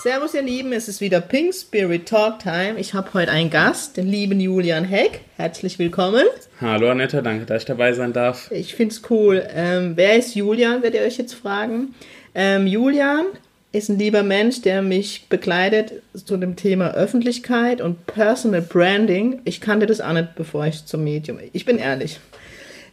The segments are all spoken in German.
Servus ihr Lieben, es ist wieder Pink Spirit Talk Time. Ich habe heute einen Gast, den lieben Julian Heck. Herzlich willkommen. Hallo Annette, danke, dass ich dabei sein darf. Ich finde es cool. Ähm, wer ist Julian, werdet ihr euch jetzt fragen. Ähm, Julian ist ein lieber Mensch, der mich begleitet zu dem Thema Öffentlichkeit und Personal Branding. Ich kannte das auch nicht, bevor ich zum Medium. Ich bin ehrlich.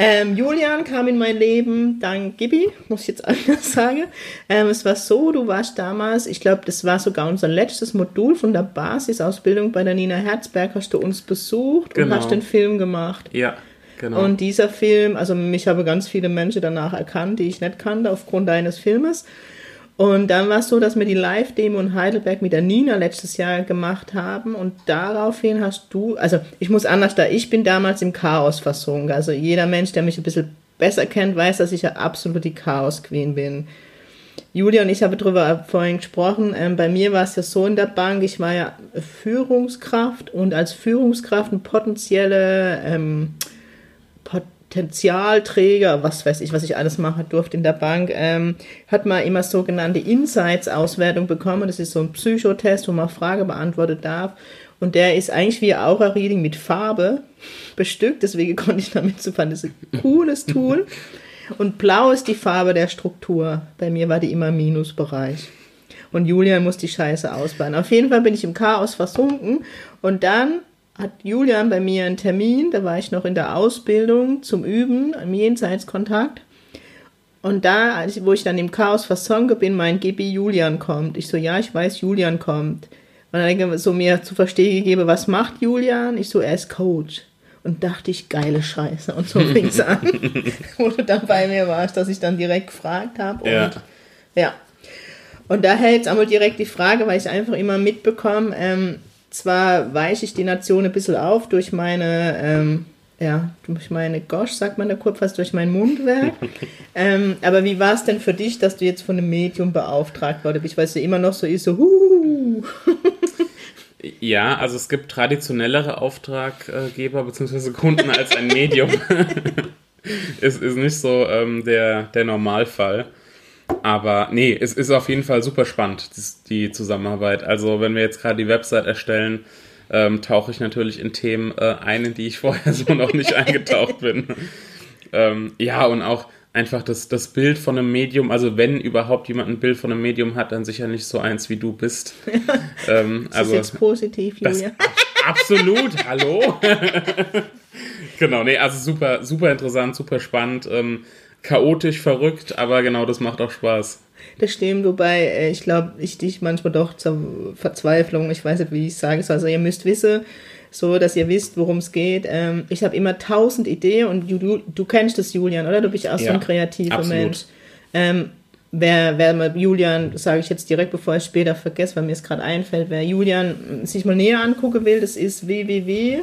Ähm, Julian kam in mein Leben dank Gibi, muss ich jetzt anders sagen. Ähm, es war so, du warst damals, ich glaube, das war sogar unser letztes Modul von der Basisausbildung bei der Nina Herzberg, hast du uns besucht genau. und hast den Film gemacht. Ja. Genau. Und dieser Film, also mich habe ganz viele Menschen danach erkannt, die ich nicht kannte, aufgrund deines Filmes. Und dann war es so, dass wir die Live-Demo in Heidelberg mit der Nina letztes Jahr gemacht haben und daraufhin hast du, also ich muss anders da, ich bin damals im Chaos versunken. Also jeder Mensch, der mich ein bisschen besser kennt, weiß, dass ich ja absolut die Chaos-Queen bin. Julia und ich haben darüber vorhin gesprochen. Ähm, bei mir war es ja so in der Bank, ich war ja Führungskraft und als Führungskraft eine potenzielle ähm, Potenzialträger, was weiß ich, was ich alles machen durfte in der Bank, ähm, hat man immer sogenannte Insights-Auswertung bekommen. Das ist so ein Psychotest, wo man Frage beantworten darf. Und der ist eigentlich wie Aura-Reading mit Farbe bestückt. Deswegen konnte ich damit zu das ist ein cooles Tool. Und blau ist die Farbe der Struktur. Bei mir war die immer Minusbereich. Und Julian muss die Scheiße ausbauen. Auf jeden Fall bin ich im Chaos versunken. Und dann hat Julian bei mir einen Termin, da war ich noch in der Ausbildung zum Üben im Jenseitskontakt. Und da, wo ich dann im Chaos versunken bin, mein Gibi Julian kommt. Ich so, ja, ich weiß, Julian kommt. Und dann so mir zu verstehen gegeben, was macht Julian? Ich so, er ist Coach. Und dachte ich, geile Scheiße. Und so fing es an, wo du dann bei mir warst, dass ich dann direkt gefragt habe. Und ja. ja. Und daher jetzt einmal direkt die Frage, weil ich einfach immer mitbekomme, ähm, zwar weiche ich die Nation ein bisschen auf durch meine, ähm, ja, durch meine Gosch, sagt man da kurz fast, durch mein Mundwerk. ähm, aber wie war es denn für dich, dass du jetzt von einem Medium beauftragt worden bist? Weil es ja immer noch so ist, so, huh. Ja, also es gibt traditionellere Auftraggeber bzw. Kunden als ein Medium. es ist nicht so ähm, der, der Normalfall. Aber nee, es ist auf jeden Fall super spannend, die Zusammenarbeit. Also wenn wir jetzt gerade die Website erstellen, ähm, tauche ich natürlich in Themen äh, ein, in die ich vorher so noch nicht eingetaucht bin. Ähm, ja, und auch einfach das, das Bild von einem Medium, also wenn überhaupt jemand ein Bild von einem Medium hat, dann sicher nicht so eins, wie du bist. ähm, das also, ist jetzt positiv, Julia. absolut, hallo? genau, nee, also super, super interessant, super spannend. Ähm, chaotisch, verrückt, aber genau das macht auch Spaß. Das stimmt, wobei äh, ich glaube, ich dich manchmal doch zur Verzweiflung, ich weiß nicht, wie ich sage es, also ihr müsst wissen, so dass ihr wisst, worum es geht. Ähm, ich habe immer tausend Ideen und du, du, du, kennst das, Julian, oder? Du bist auch ja, so ein kreativer absolut. Mensch. Ähm, wer, wer mal Julian, sage ich jetzt direkt, bevor ich später vergesse, weil mir es gerade einfällt, wer Julian sich mal näher angucken will, das ist www.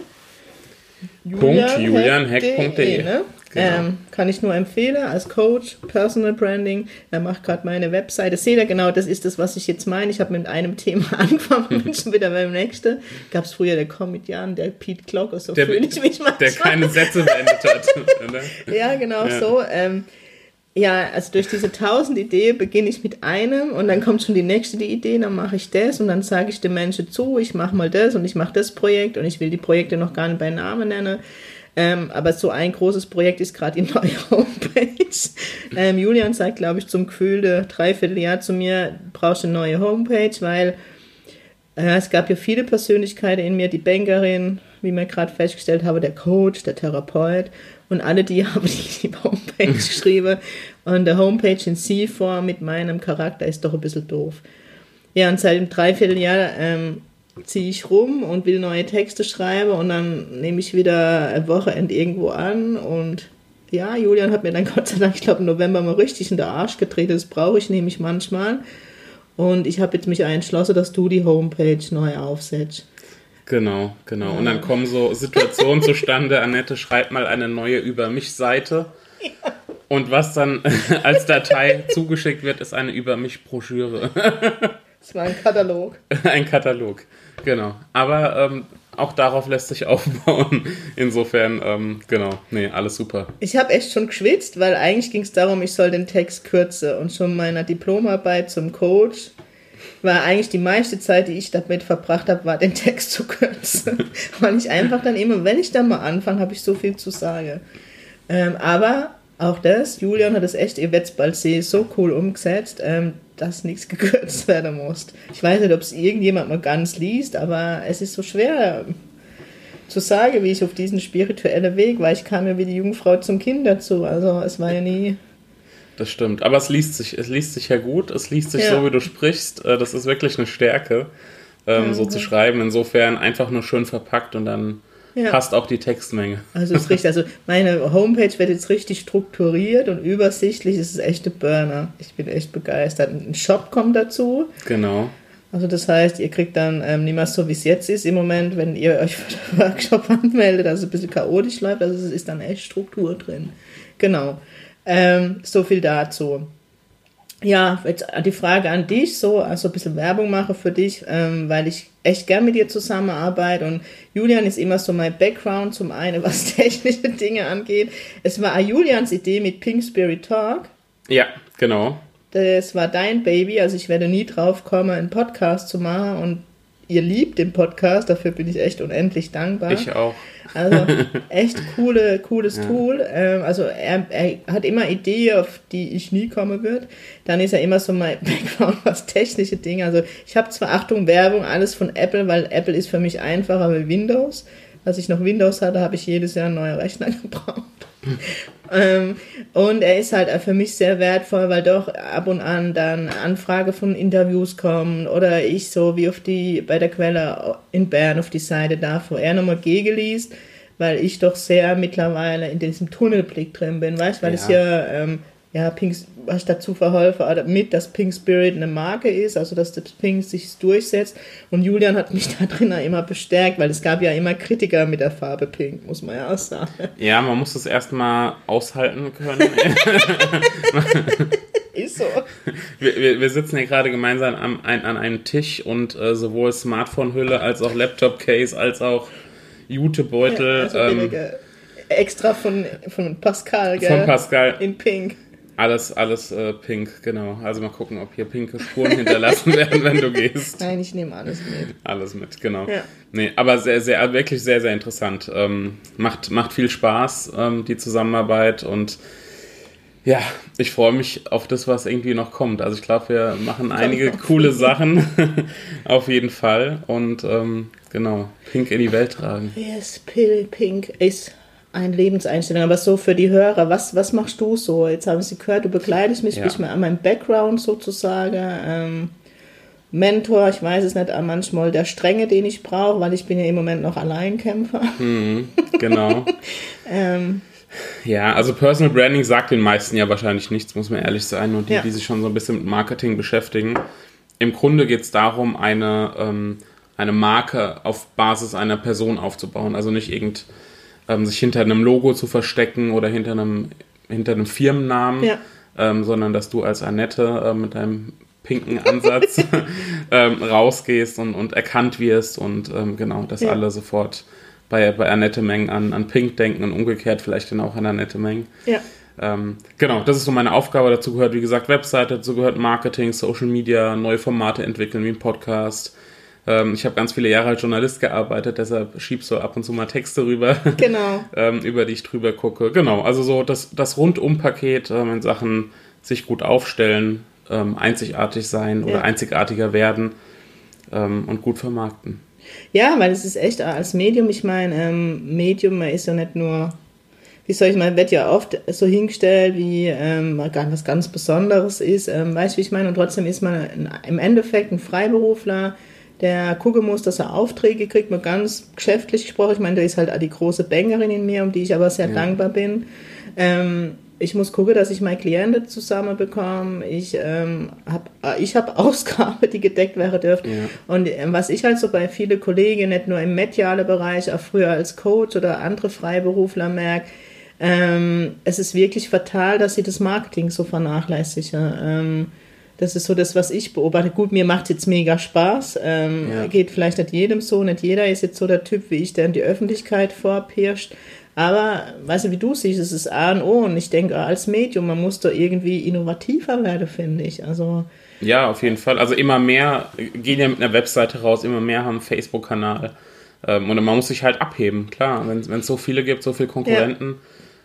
Julianhack.de. Ne? Genau. Ähm, kann ich nur empfehlen als Coach, Personal Branding. Er macht gerade meine Webseite. Seht ihr genau, das ist das, was ich jetzt meine. Ich habe mit einem Thema angefangen, bin schon wieder beim nächsten. Gab es früher der Comedian, der Pete Glocker, so fühle ich mich manchmal. Der keine Sätze beendet hat. ja, genau ja. so. Ähm, ja, also durch diese tausend Ideen beginne ich mit einem und dann kommt schon die nächste die Idee, dann mache ich das und dann sage ich den Menschen zu, ich mache mal das und ich mache das Projekt und ich will die Projekte noch gar nicht bei Namen nennen. Ähm, aber so ein großes Projekt ist gerade die neue Homepage. Ähm, Julian sagt, glaube ich, zum gefühlte Dreivierteljahr zu mir, brauchst du eine neue Homepage, weil äh, es gab ja viele Persönlichkeiten in mir, die Bankerin, wie wir gerade festgestellt haben, der Coach, der Therapeut und alle die haben die, die Homepage geschrieben und der Homepage in C-Form mit meinem Charakter ist doch ein bisschen doof. Ja, und seit einem Dreivierteljahr ähm, ziehe ich rum und will neue Texte schreiben und dann nehme ich wieder ein Wochenende irgendwo an und ja, Julian hat mir dann Gott sei Dank, ich glaube im November mal richtig in der Arsch getreten, das brauche ich nämlich manchmal und ich habe jetzt mich entschlossen, dass du die Homepage neu aufsetzt. Genau, genau. Und dann kommen so Situationen zustande. Annette schreibt mal eine neue Über mich-Seite. Ja. Und was dann als Datei zugeschickt wird, ist eine Über mich-Broschüre. Das war ein Katalog. ein Katalog, genau. Aber ähm, auch darauf lässt sich aufbauen. Insofern, ähm, genau, nee, alles super. Ich habe echt schon geschwitzt, weil eigentlich ging es darum, ich soll den Text kürzen. Und schon meiner Diplomarbeit zum Coach war eigentlich die meiste Zeit, die ich damit verbracht habe, war den Text zu kürzen. weil ich einfach dann immer, wenn ich dann mal anfange, habe ich so viel zu sagen. Ähm, aber auch das, Julian hat es echt, ihr werdet bald sehen, so cool umgesetzt, ähm, dass nichts gekürzt werden muss. Ich weiß nicht, ob es irgendjemand mal ganz liest, aber es ist so schwer ähm, zu sagen, wie ich auf diesen spirituellen Weg war. Ich kam ja wie die Jungfrau zum Kind dazu, also es war ja nie. Das stimmt, aber es liest sich, es liest sich ja gut, es liest sich ja. so, wie du sprichst. Äh, das ist wirklich eine Stärke, ähm, so zu schreiben. Insofern einfach nur schön verpackt und dann ja. passt auch die Textmenge. Also ist richtig. Also meine Homepage wird jetzt richtig strukturiert und übersichtlich. Es ist echte Burner. Ich bin echt begeistert. Ein Shop kommt dazu. Genau. Also das heißt, ihr kriegt dann ähm, nicht mehr so, wie es jetzt ist im Moment, wenn ihr euch für den Workshop anmeldet, also ein bisschen chaotisch läuft. Also es ist dann echt Struktur drin. Genau. Ähm, so viel dazu ja, jetzt die Frage an dich, so, also ein bisschen Werbung mache für dich, ähm, weil ich echt gern mit dir zusammenarbeite und Julian ist immer so mein Background, zum einen was technische Dinge angeht. Es war Julians Idee mit Pink Spirit Talk. Ja, genau. Das war dein Baby, also ich werde nie drauf kommen, einen Podcast zu machen und ihr liebt den Podcast, dafür bin ich echt unendlich dankbar. Ich auch. Also echt coole, cooles ja. Tool. Ähm, also er, er, hat immer Ideen, auf die ich nie kommen würde. Dann ist er immer so mein Background, was technische Dinge. Also ich habe zwar Achtung, Werbung, alles von Apple, weil Apple ist für mich einfacher wie Windows. Als ich noch Windows hatte, habe ich jedes Jahr einen neuen Rechner gebraucht. ähm, und er ist halt für mich sehr wertvoll, weil doch ab und an dann Anfrage von Interviews kommen oder ich so wie auf die bei der Quelle in Bern auf die Seite darf, wo er nochmal gegen liest, weil ich doch sehr mittlerweile in diesem Tunnelblick drin bin, weißt, weil ja. es ja ähm, ja, Pink, was dazu verholfen hat, mit, dass Pink Spirit eine Marke ist, also dass das Pink sich durchsetzt. Und Julian hat mich da drin immer bestärkt, weil es gab ja immer Kritiker mit der Farbe Pink, muss man ja auch sagen. Ja, man muss das erstmal aushalten können. ist so. Wir, wir, wir sitzen hier gerade gemeinsam an, an einem Tisch und äh, sowohl Smartphone-Hülle als auch Laptop-Case als auch Jutebeutel. Ja, also ähm, extra von, von Pascal, gell? Von Pascal. In Pink. Alles, alles äh, pink, genau. Also mal gucken, ob hier pinke Spuren hinterlassen werden, wenn du gehst. Nein, ich nehme alles mit. Alles mit, genau. Ja. Nee, aber sehr, sehr, wirklich sehr, sehr interessant. Ähm, macht, macht viel Spaß, ähm, die Zusammenarbeit und ja, ich freue mich auf das, was irgendwie noch kommt. Also ich glaube, wir machen einige coole Sachen, auf jeden Fall. Und ähm, genau, Pink in die Welt tragen. Yes, Pink ist ein Lebenseinstellung. Aber so für die Hörer, was, was machst du so? Jetzt haben sie gehört, du begleitest mich, ja. bist mir an meinem Background sozusagen. Ähm, Mentor, ich weiß es nicht, manchmal der Strenge, den ich brauche, weil ich bin ja im Moment noch Alleinkämpfer. Mhm, genau. ähm, ja, also Personal Branding sagt den meisten ja wahrscheinlich nichts, muss man ehrlich sein. Nur die, ja. die sich schon so ein bisschen mit Marketing beschäftigen. Im Grunde geht es darum, eine, ähm, eine Marke auf Basis einer Person aufzubauen. Also nicht irgendein ähm, sich hinter einem Logo zu verstecken oder hinter einem, hinter einem Firmennamen, ja. ähm, sondern dass du als Annette äh, mit deinem pinken Ansatz ähm, rausgehst und, und erkannt wirst und ähm, genau, dass ja. alle sofort bei, bei Annette Meng an, an Pink denken und umgekehrt vielleicht dann auch an Annette Meng. Ja. Ähm, genau, das ist so meine Aufgabe. Dazu gehört, wie gesagt, Webseite, dazu gehört Marketing, Social Media, neue Formate entwickeln wie ein Podcast, ähm, ich habe ganz viele Jahre als Journalist gearbeitet, deshalb schiebst du ab und zu mal Texte rüber, genau. ähm, über die ich drüber gucke. Genau, also so das, das Rundum-Paket ähm, in Sachen sich gut aufstellen, ähm, einzigartig sein ja. oder einzigartiger werden ähm, und gut vermarkten. Ja, weil es ist echt als Medium, ich meine, ähm, Medium ist ja nicht nur wie soll ich mal, wird ja oft so hingestellt, wie ähm, was ganz Besonderes ist, ähm, weißt du, wie ich meine? Und trotzdem ist man im Endeffekt ein Freiberufler, der gucken muss, dass er Aufträge kriegt, nur ganz geschäftlich gesprochen. Ich meine, da ist halt auch die große Bankerin in mir, um die ich aber sehr ja. dankbar bin. Ähm, ich muss gucken, dass ich meine Klienten zusammenbekomme. Ich ähm, habe ich hab Ausgaben, die gedeckt werden dürfen. Ja. Und ähm, was ich halt so bei vielen Kollegen, nicht nur im medialen Bereich, auch früher als Coach oder andere Freiberufler merke, ähm, es ist wirklich fatal, dass sie das Marketing so vernachlässigen. Ähm, das ist so das, was ich beobachte. Gut, mir macht jetzt mega Spaß. Ähm, ja. Geht vielleicht nicht jedem so. Nicht jeder ist jetzt so der Typ wie ich, der in die Öffentlichkeit vorpirscht. Aber, weißt du, wie du siehst, es ist A und O. Und ich denke, als Medium, man muss da irgendwie innovativer werden, finde ich. Also. Ja, auf jeden Fall. Also immer mehr gehen ja mit einer Webseite raus, immer mehr haben einen Facebook-Kanal. Ähm, und man muss sich halt abheben, klar. Wenn es so viele gibt, so viele Konkurrenten.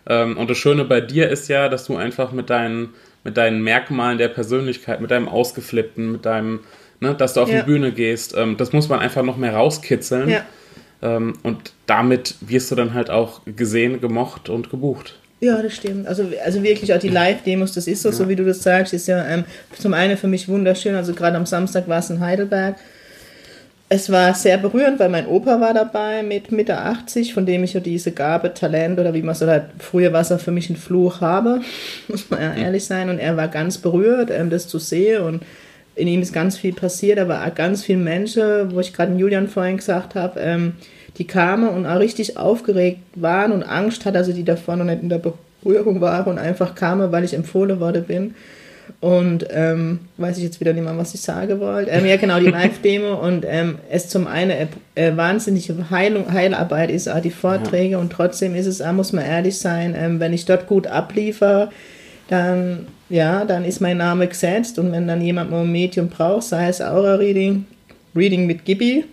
Ja. Ähm, und das Schöne bei dir ist ja, dass du einfach mit deinen, mit deinen Merkmalen der Persönlichkeit, mit deinem Ausgeflippten, mit deinem, ne, dass du auf ja. die Bühne gehst, ähm, das muss man einfach noch mehr rauskitzeln. Ja. Ähm, und damit wirst du dann halt auch gesehen, gemocht und gebucht. Ja, das stimmt. Also, also wirklich auch die Live-Demos, das ist so, ja. so wie du das sagst, ist ja ähm, zum einen für mich wunderschön. Also gerade am Samstag war es in Heidelberg. Es war sehr berührend, weil mein Opa war dabei mit Mitte 80, von dem ich ja diese Gabe, Talent oder wie man so hat, früher war es für mich ein Fluch habe, muss man ja ehrlich sein. Und er war ganz berührt, ähm, das zu sehen und in ihm ist ganz viel passiert, aber auch ganz viele Menschen, wo ich gerade Julian vorhin gesagt habe, ähm, die kamen und auch richtig aufgeregt waren und Angst hatten, also die davon noch nicht in der Berührung waren und einfach kamen, weil ich empfohlen worden bin. Und ähm, weiß ich jetzt wieder nicht mal, was ich sagen wollte. Ähm, ja, genau, die Live-Demo. Und ähm, es zum einen äh, äh, wahnsinnige Heilung, Heilarbeit ist, auch die Vorträge. Ja. Und trotzdem ist es, auch, muss man ehrlich sein, ähm, wenn ich dort gut abliefere, dann ja, dann ist mein Name gesetzt und wenn dann jemand mal ein Medium braucht, sei es Aura-Reading, Reading mit Gibi,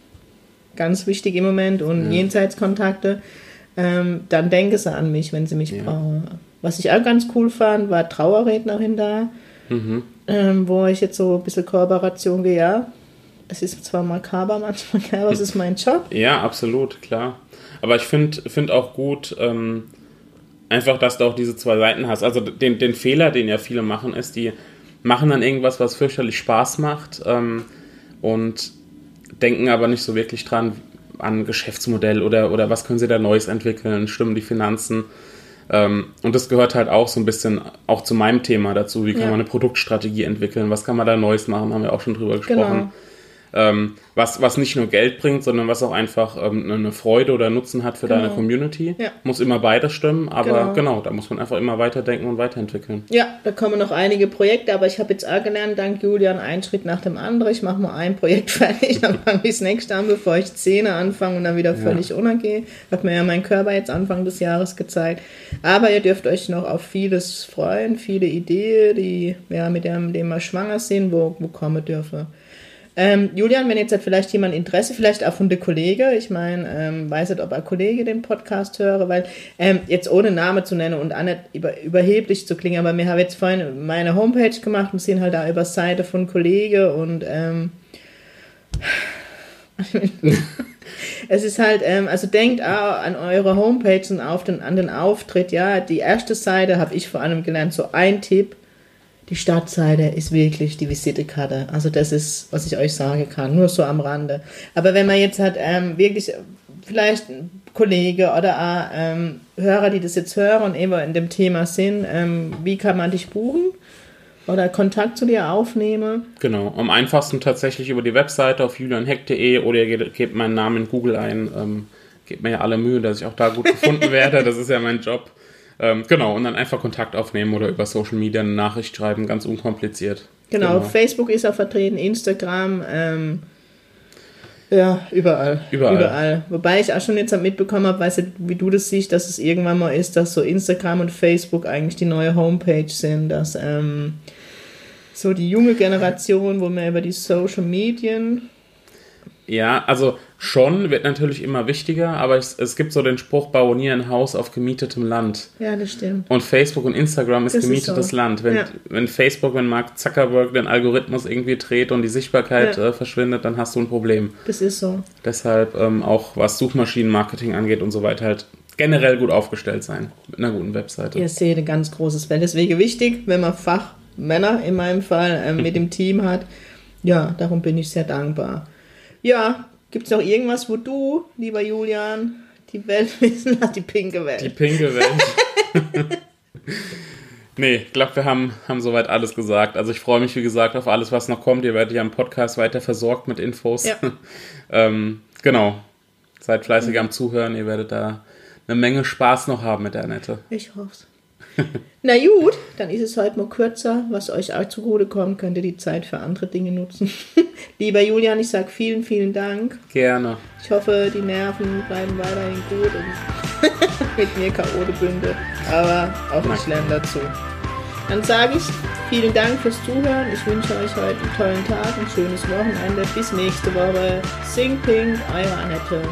ganz wichtig im Moment, und ja. Jenseitskontakte, ähm, dann denke sie an mich, wenn sie mich ja. brauchen. Was ich auch ganz cool fand, war Trauerrednerin da, mhm. ähm, wo ich jetzt so ein bisschen Kooperation gehe, ja. Es ist zwar makaber manchmal, aber es ist mein Job. Ja, absolut, klar. Aber ich finde find auch gut, ähm, einfach, dass du auch diese zwei Seiten hast. Also den, den Fehler, den ja viele machen, ist, die machen dann irgendwas, was fürchterlich Spaß macht ähm, und denken aber nicht so wirklich dran an Geschäftsmodell oder, oder was können sie da Neues entwickeln, stimmen die Finanzen. Ähm, und das gehört halt auch so ein bisschen auch zu meinem Thema dazu. Wie kann ja. man eine Produktstrategie entwickeln? Was kann man da Neues machen? Haben wir auch schon drüber gesprochen. Genau ähm, was, was nicht nur Geld bringt, sondern was auch einfach ähm, eine Freude oder Nutzen hat für genau. deine Community. Ja. Muss immer beides stimmen, aber genau. genau. da muss man einfach immer weiterdenken und weiterentwickeln. Ja, da kommen noch einige Projekte, aber ich habe jetzt auch gelernt, dank Julian, einen Schritt nach dem anderen. Ich mache mal ein Projekt fertig, dann fange ich das nächste an, bevor ich Zähne anfange und dann wieder völlig ja. untergehe. Hat mir ja mein Körper jetzt Anfang des Jahres gezeigt. Aber ihr dürft euch noch auf vieles freuen, viele Ideen, die ja, mit dem, dem wir schwanger sind, wo, wo kommen dürfen. Ähm, Julian, wenn jetzt hat vielleicht jemand Interesse, vielleicht auch von der Kollege, ich meine, ähm, weiß nicht, ob ein Kollege den Podcast höre, weil ähm, jetzt ohne Name zu nennen und auch nicht über, überheblich zu klingen, aber wir haben jetzt vorhin meine Homepage gemacht und sehen halt da über Seite von Kollege und ähm, es ist halt, ähm, also denkt auch an eure Homepage und auf den, an den Auftritt, ja, die erste Seite habe ich vor allem gelernt, so ein Tipp, die Stadtseite ist wirklich die Visitekarte. Also das ist, was ich euch sagen kann, nur so am Rande. Aber wenn man jetzt hat ähm, wirklich vielleicht ein Kollege oder ähm, Hörer, die das jetzt hören und eben in dem Thema sind, ähm, wie kann man dich buchen? Oder Kontakt zu dir aufnehmen? Genau, am einfachsten tatsächlich über die Webseite auf julianheck.de oder ihr gebt meinen Namen in Google ein. Ähm, gebt mir ja alle Mühe, dass ich auch da gut gefunden werde. Das ist ja mein Job. Ähm, genau, und dann einfach Kontakt aufnehmen oder über Social Media eine Nachricht schreiben, ganz unkompliziert. Genau, genau. Facebook ist auch vertreten, Instagram, ähm, ja, überall. überall. Überall. Wobei ich auch schon jetzt mitbekommen habe, weißt du, wie du das siehst, dass es irgendwann mal ist, dass so Instagram und Facebook eigentlich die neue Homepage sind, dass ähm, so die junge Generation, wo man über die Social Medien ja, also schon wird natürlich immer wichtiger, aber es, es gibt so den Spruch, baue nie ein Haus auf gemietetem Land. Ja, das stimmt. Und Facebook und Instagram ist das gemietetes ist so. Land. Wenn, ja. wenn Facebook, wenn Mark Zuckerberg den Algorithmus irgendwie dreht und die Sichtbarkeit ja. äh, verschwindet, dann hast du ein Problem. Das ist so. Deshalb ähm, auch was Suchmaschinenmarketing angeht und so weiter halt generell gut aufgestellt sein mit einer guten Webseite. Ihr seht ein ganz großes Feld. Deswegen wichtig, wenn man Fachmänner in meinem Fall äh, mit dem Team hat. Ja, darum bin ich sehr dankbar. Ja, gibt es noch irgendwas, wo du, lieber Julian, die Welt wissen lässt, die pinke Welt? Die pinke Welt. Nee, ich glaube, wir haben, haben soweit alles gesagt. Also ich freue mich, wie gesagt, auf alles, was noch kommt. Ihr werdet ja im Podcast weiter versorgt mit Infos. Ja. ähm, genau. Seid fleißig mhm. am Zuhören. Ihr werdet da eine Menge Spaß noch haben mit der Annette. Ich hoffe es. Na gut, dann ist es heute mal kürzer. Was euch auch zugute kommt, könnt ihr die Zeit für andere Dinge nutzen. Lieber Julian, ich sage vielen, vielen Dank. Gerne. Ich hoffe, die Nerven bleiben weiterhin gut und mit mir gebündelt. Aber auch ich lerne dazu. Dann sage ich vielen Dank fürs Zuhören. Ich wünsche euch heute einen tollen Tag, ein schönes Wochenende. Bis nächste Woche. Sing Pink, eure Annette.